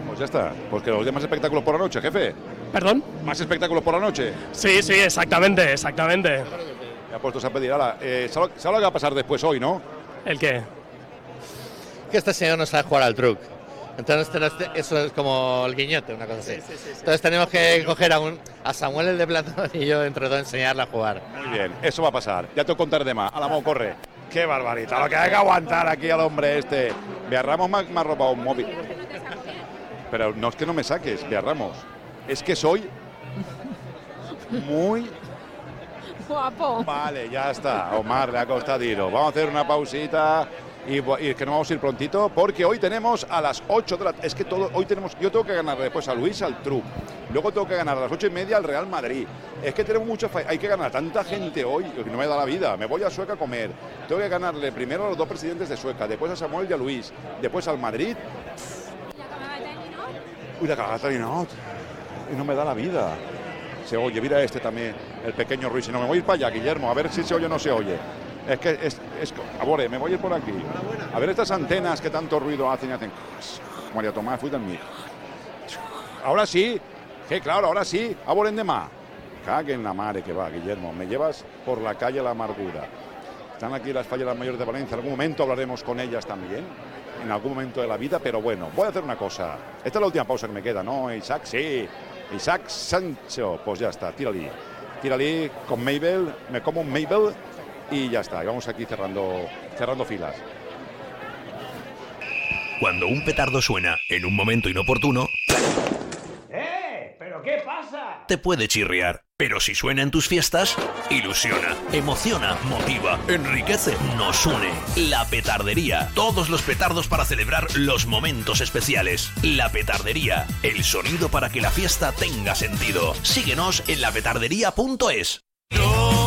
Speaker 2: Pues ya está. Pues que los demás espectáculos por la noche, jefe.
Speaker 19: ¿Perdón?
Speaker 2: ¿Más espectáculos por la noche?
Speaker 19: Sí, sí, exactamente, exactamente.
Speaker 2: Ya puestos a pedir. Ahora, eh, ¿sabes lo- sabes lo que va a pasar después hoy, no?
Speaker 19: ¿El qué?
Speaker 20: Que este señor no sabe jugar al truc. Entonces tenemos- eso es como el guiñote, una cosa así. Entonces tenemos que coger a, un, a Samuel el de Platón y yo entre todos enseñarle a jugar.
Speaker 2: Muy bien, eso va a pasar. Ya te contaré de más. A la mano, corre. Qué barbarita. Lo que hay que aguantar aquí al hombre este. Bearramos me ha robado un móvil. Pero no es que no me saques, Bearramos. Es que soy muy
Speaker 18: Guapo.
Speaker 2: Vale, ya está. Omar le ha costado tiro. Vamos a hacer una pausita y, y que no vamos a ir prontito porque hoy tenemos a las 8 de la Es que todo, hoy tenemos. Yo tengo que ganar después a Luis al Truc. Luego tengo que ganar a las 8 y media al Real Madrid. Es que tenemos mucha. Hay que ganar tanta gente hoy que no me da la vida. Me voy a Sueca a comer. Tengo que ganarle primero a los dos presidentes de Sueca, después a Samuel y a Luis, después al Madrid. Uy, la cagata y no. Y no me da la vida. Se oye, mira este también, el pequeño Ruiz. Y no me voy a ir para allá, Guillermo, a ver si se oye o no se oye. Es que es, es Abore, me voy a ir por aquí. A ver estas antenas que tanto ruido hacen y hacen. María Tomás, fui también. Ahora sí, que claro, ahora sí, aboren de más. Cague en la madre que va, Guillermo. Me llevas por la calle La Amargura. Están aquí las fallas mayores de Valencia. En algún momento hablaremos con ellas también. En algún momento de la vida, pero bueno, voy a hacer una cosa. Esta es la última pausa que me queda, ¿no? Isaac, sí. Isaac Sancho. Pues ya está, tírale. Tírale con Mabel. Me como un Mabel y ya está. Y vamos aquí cerrando, cerrando filas.
Speaker 17: Cuando un petardo suena en un momento inoportuno,
Speaker 16: ¡Eh! ¿Pero qué pasa?
Speaker 17: te puede chirriar. Pero si suena en tus fiestas, ilusiona, emociona, motiva, enriquece, nos une. La petardería. Todos los petardos para celebrar los momentos especiales. La petardería. El sonido para que la fiesta tenga sentido. Síguenos en lapetardería.es.
Speaker 9: No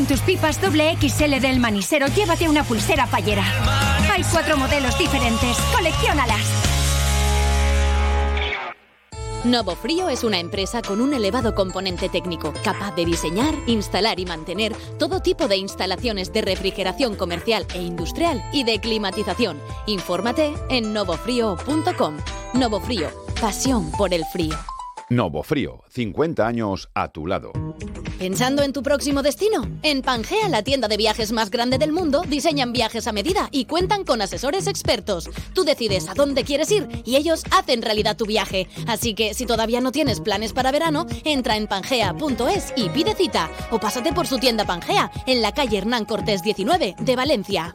Speaker 9: con
Speaker 10: tus pipas doble XL del manisero, llévate una pulsera fallera. Hay cuatro modelos diferentes. Colecciónalas.
Speaker 5: Novo Frío es una empresa con un elevado componente técnico, capaz de diseñar, instalar y mantener todo tipo de instalaciones de refrigeración comercial e industrial y de climatización. Infórmate en novofrío.com. Novo Frío, pasión por el frío.
Speaker 2: Novo Frío, 50 años a tu lado.
Speaker 5: ¿Pensando en tu próximo destino? En Pangea, la tienda de viajes más grande del mundo, diseñan viajes a medida y cuentan con asesores expertos. Tú decides a dónde quieres ir y ellos hacen realidad tu viaje. Así que si todavía no tienes planes para verano, entra en pangea.es y pide cita. O pásate por su tienda Pangea, en la calle Hernán Cortés 19 de Valencia.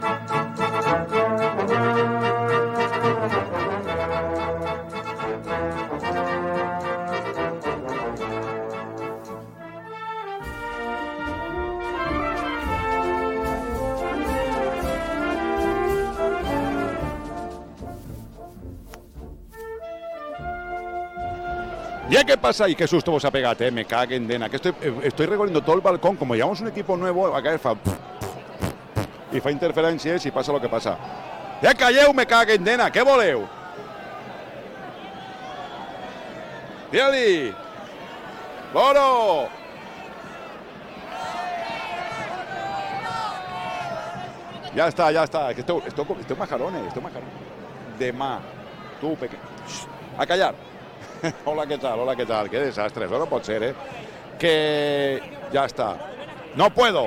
Speaker 2: ¿Ya qué pasa? ¿Y qué susto vos ha pegado? Eh? Me caguen, dena. Que estoy, eh, estoy recorriendo todo el balcón. Como llevamos un equipo nuevo, acá fa... Y fa interferències y pasa lo que pasa. Ja calleu, me caguen, dena. Què voleu? Diali! Boro! Ya está, ya está. Esto, esto, esto es majarones, esto es majarones. Demà, tu, peque... Shh, a callar. hola, ¿qué tal? Hola, ¿qué tal? Qué desastre, eso no puede ser, ¿eh? Que ya está. No puedo.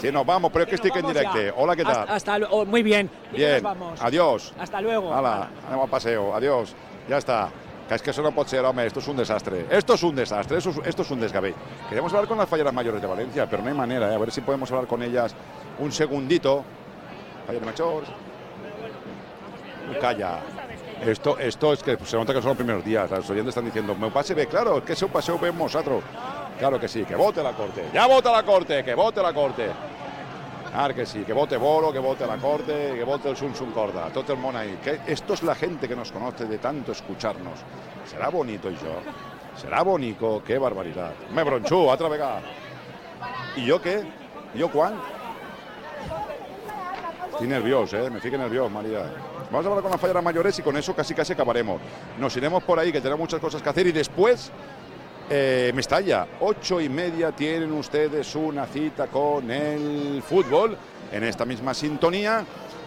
Speaker 2: Si nos vamos, pero es que estoy en directo. Hola, ¿qué tal?
Speaker 21: Hasta, hasta oh, muy bien.
Speaker 2: Bien,
Speaker 21: Nos vamos.
Speaker 2: adiós.
Speaker 21: Hasta luego.
Speaker 2: Hala, anem al paseo, adiós. Ya está. Es que eso no puede ser, hombre, esto es un desastre. Esto es un desastre, esto es, esto es un desgabé. Queremos hablar con las falleras mayores de Valencia, pero no hay manera, ¿eh? a ver si podemos hablar con ellas un segundito. Falleras mayores. Calla. Esto, esto es que se nota que son los primeros días. Los oyentes están diciendo, me pase ve, claro, que ese paseo vemos nosotros. Claro que sí, que vote la corte. Ya vota la corte, que vote la corte. Claro que sí, que vote Boro, que vote la corte, que vote el Sun Sun Corda, todo el mundo ahí. Que esto es la gente que nos conoce de tanto escucharnos. Será bonito y yo. Será bonito, qué barbaridad. Me bronchú, otra vez. ¿Y yo qué? ¿Y yo cuán? Estoy nervioso, ¿eh? Me fique nervioso, María. Vamos a hablar con las falleras mayores y con eso casi casi acabaremos. Nos iremos por ahí, que tenemos muchas cosas que hacer y después eh, Mestalla, ocho y media tienen ustedes una cita con el fútbol en esta misma sintonía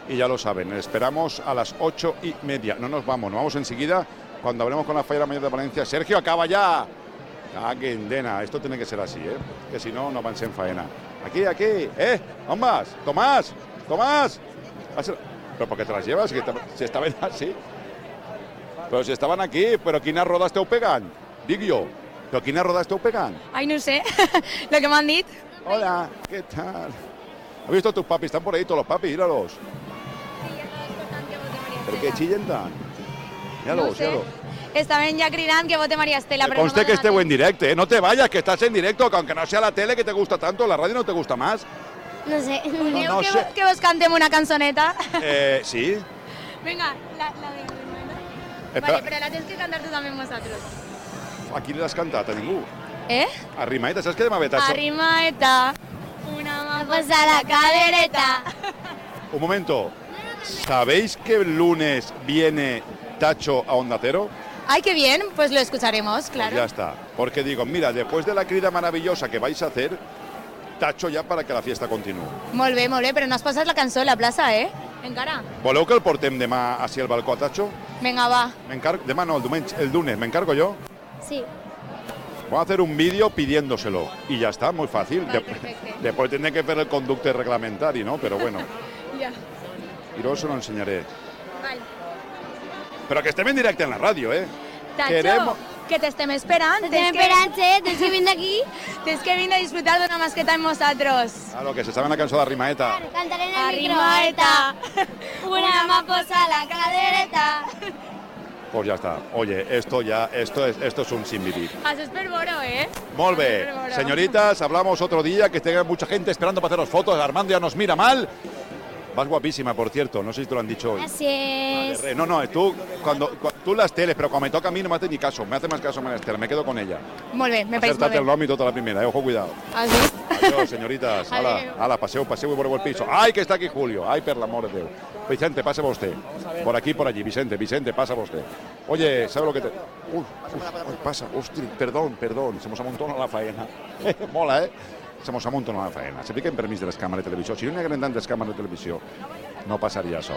Speaker 2: y ya lo saben, esperamos a las ocho y media. No nos vamos, nos vamos enseguida cuando hablemos con la fallera mayor de Valencia. Sergio, acaba ya. Ah, que endena, esto tiene que ser así, ¿eh? que si no, no avance en faena. Aquí, aquí, ¿eh? ¿Aún más? Tomás, Tomás. ¿Pero por qué te las llevas? Si estaban así. Pero si estaban aquí, pero quina roda esteu pegant? Dic jo. Però quina roda esteu pegant?
Speaker 22: Ay, no sé, lo que me han dicho.
Speaker 2: Hola, ¿qué tal? ¿Has visto a tus papis? Están por ahí todos los papis, míralos. ¿Pero qué chillen tan? Míralo,
Speaker 22: No sé.
Speaker 2: míralo.
Speaker 22: Estaven ja cridant que vote María Estela. Però
Speaker 2: conste
Speaker 22: no
Speaker 2: que esté en directo, ¿eh? No te vayas, que estás en directo, que aunque no sea la tele que te gusta tanto, la radio no te gusta más.
Speaker 22: No sé.
Speaker 2: no
Speaker 22: que,
Speaker 2: sé.
Speaker 22: que vos cantem una cançoneta.
Speaker 2: Eh, sí.
Speaker 22: Vinga, la, la de...
Speaker 2: Espera,
Speaker 22: Vale, però la tens que cantar tu també amb nosaltres.
Speaker 2: aquí l'has cantat a ningú.
Speaker 22: Eh?
Speaker 2: A Rimaeta, saps què demà ve Tacho?
Speaker 22: Arrimaeta, una mà posa la cadereta.
Speaker 2: Un momento. ¿Sabéis que el lunes viene Tacho a Onda Cero?
Speaker 22: Ay, qué bien, pues lo escucharemos,
Speaker 2: Pues
Speaker 22: claro.
Speaker 2: ya está. Porque digo, mira, después de la crida maravillosa que vais a hacer, Tacho ya para que la fiesta continúe.
Speaker 22: Molt bé, molt bé, però no has passat la cançó a la plaça, eh? Encara.
Speaker 2: ¿Voleu que el portem demà així al balcó a Tacho?
Speaker 22: Vinga, va.
Speaker 2: M'encargo, demà no, el, diumenge, el lunes, ¿me encargo yo?
Speaker 22: Sí.
Speaker 2: Voy a hacer un vídeo pidiéndoselo. Y ya está, muy fácil.
Speaker 22: Vale,
Speaker 2: después tendré que ver el conducte reglamentario, ¿no? Pero bueno,
Speaker 22: Ja.
Speaker 2: y luego se lo enseñaré.
Speaker 22: Vale.
Speaker 2: Pero que estem en directe en la radio, ¿eh?
Speaker 22: Tacho,
Speaker 2: Queremos-
Speaker 22: que t'estem esperant.
Speaker 15: T'estem esperant, eh? Tens que vindre aquí.
Speaker 22: Tens que vindre a disfrutar d'una masqueta amb nosaltres.
Speaker 2: Claro, que se sabe la canción de Rimaeta.
Speaker 15: Cantaré en el
Speaker 22: Arrimaeta,
Speaker 15: Una mà posa la cadereta.
Speaker 2: Pues ya está. Oye, esto ya, esto es, esto es un sin vivir.
Speaker 22: Això és per voro, eh?
Speaker 2: Molt bé. Señoritas, hablamos otro día, que tenga mucha gente esperando para haceros fotos. Armando ya nos mira mal. Vas guapísima, por cierto. No sé si te lo han dicho hoy.
Speaker 15: Gràcies.
Speaker 2: Re, No, no, tú, cuando, cua- tú las teles, pero cuando me toca a mí no me hace ni caso. Me hace más caso María Estela, me quedo con ella.
Speaker 22: Bé, me
Speaker 2: Acertate el y toda la primera, eh, ojo, cuidado.
Speaker 22: Has vist?
Speaker 2: Adiós, señoritas. Ala, paseo, paseo y vuelvo al piso. ¡Ay, que está aquí Julio! ¡Ay, de Déu! Vicente, pase usted. Por aquí, por allí. Vicente, Vicente, pasa usted. Oye, ¿sabe lo que te...? Uf, uf, uf, pasa, hostia, perdón, perdón, se nos amontona la faena. Mola, eh? Nos amontona la faena. Se fiquen permís de les càmeres de televisió. Si no hi hagueren tantes càmeres de televisió, no passaria això.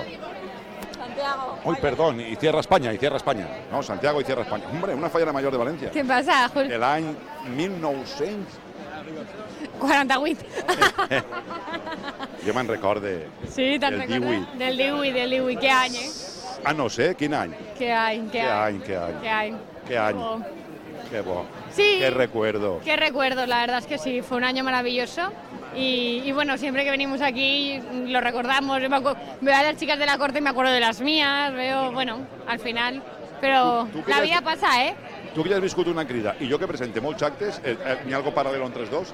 Speaker 22: Santiago.
Speaker 2: Uy, perdón, y cierra España, y cierra España. No, Santiago y cierra España. Hombre, una falla mayor de Valencia.
Speaker 18: Què passa, Jul?
Speaker 2: El any 1900.
Speaker 18: 48.
Speaker 2: Jo me'n recorde.
Speaker 18: Sí, te'n
Speaker 2: El
Speaker 18: recordes?
Speaker 2: 18.
Speaker 18: Del 18, del 18. Què any, eh?
Speaker 2: Ah, no sé, quin any?
Speaker 18: Què any, què
Speaker 2: Qué
Speaker 18: any.
Speaker 2: any, qué any.
Speaker 18: Qué any.
Speaker 2: Qué any.
Speaker 18: Oh.
Speaker 2: Qué bo.
Speaker 18: Sí.
Speaker 2: Qué recuerdo.
Speaker 18: Qué recuerdos, la verdad es que sí, fue un año maravilloso. Y, y bueno, siempre que venimos aquí lo recordamos. Yo me veo a las chicas de la corte y me acuerdo de las mías, veo, bueno, al final. Pero
Speaker 2: tú
Speaker 18: la vida pasa, ¿eh?
Speaker 2: Tu que has viscut una crida i jo que presente molts actes, eh, eh, ha algo paral·lel entre els dos,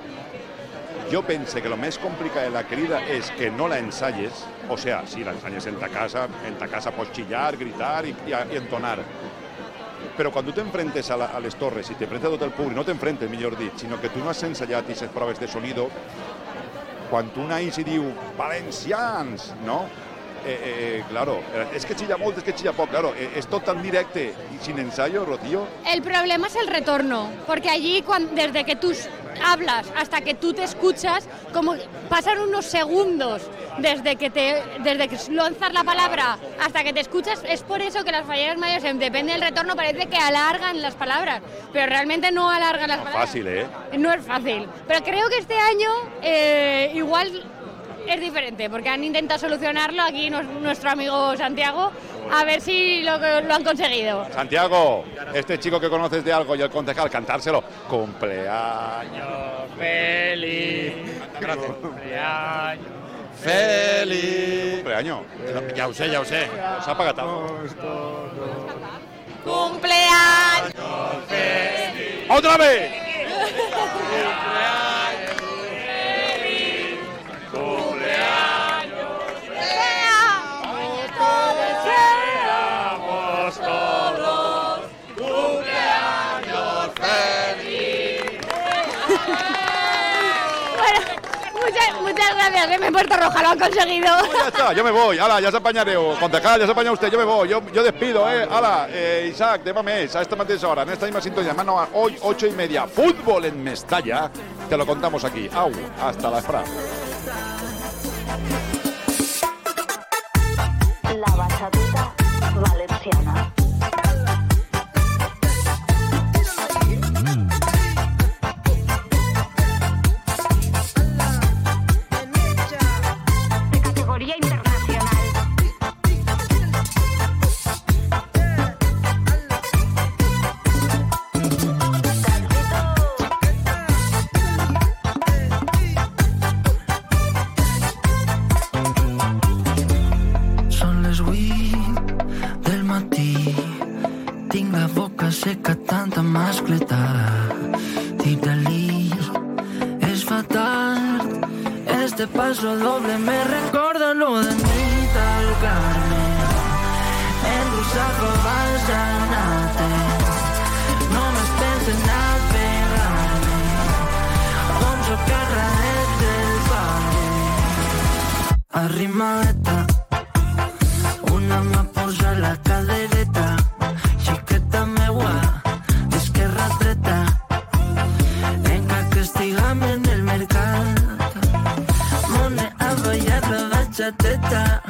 Speaker 2: jo pense que el més complicat de la crida és que no la ensalles, o sea, si la ensalles en ta casa, en ta casa pots chillar, gritar i, i, i entonar, però quan tu t'enfrentes a, a les torres i t'enfrentes a tot el públic, no t'enfrentes, millor dit, sinó que tu no has ensayat aquestes proves de sonido, quan tu naix i diu valencians, no? Eh, eh, eh, claro, és que xilla molt, és que xilla poc, claro, és tot tan directe i sin ensayo, Rocío.
Speaker 18: El problema es el retorno, porque allí cuan- desde que tú hablas hasta que tú te escuchas, como pasan unos segundos desde que te desde que lanzas la palabra hasta que te escuchas, es por eso que las falleras mayores, depende del retorno, parece que alargan las palabras, pero realmente no alargan las palabras.
Speaker 2: Fàcil, eh?
Speaker 18: No es fácil, pero creo que este año eh, igual es diferente, porque han intentado solucionarlo aquí nos- nuestro amigo Santiago, a ver si lo, lo han conseguido.
Speaker 2: Santiago, este chico que conoces de algo y el concejal, cantárselo. Cumpleaños
Speaker 20: feliz. Gracias.
Speaker 2: Cumpleaños feliz. Cumpleaños.
Speaker 20: Ya lo sé, ya lo sé.
Speaker 2: S'ha pagat algo.
Speaker 22: Cumpleaños.
Speaker 2: ¡Otra vez!
Speaker 9: Deseamos
Speaker 18: muchas, gracias, eh, me he puesto roja, lo han conseguido.
Speaker 2: Ya está, yo me voy. Ala, ya se apañaré. Concejal, ya se apaña usted, yo me voy. Yo, yo despido, ¿eh? Ala, eh, Isaac, mes, a esta mateixa hora, en esta misma sintonía, mano hoy, ocho y media. Fútbol en Mestalla. Te lo contamos aquí. Au, hasta la fra.
Speaker 23: feta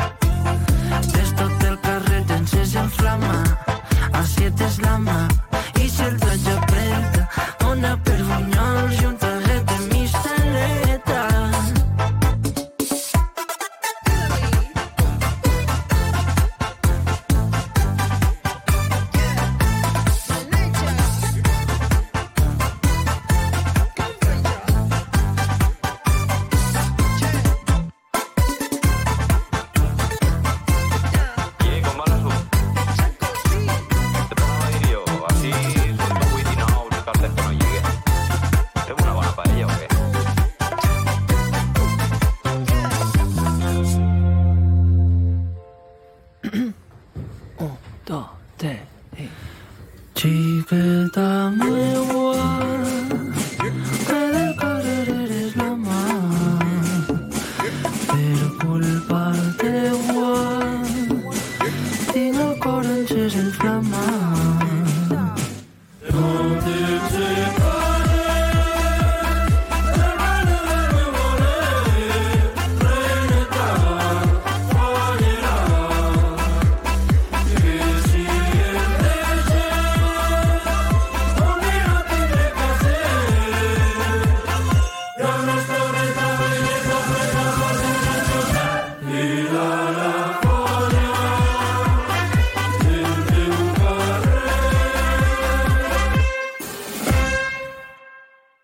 Speaker 23: Des tot el carrer t'encés en flama A 7 és l'ama I si el 12 apreta Ona per bunyols i un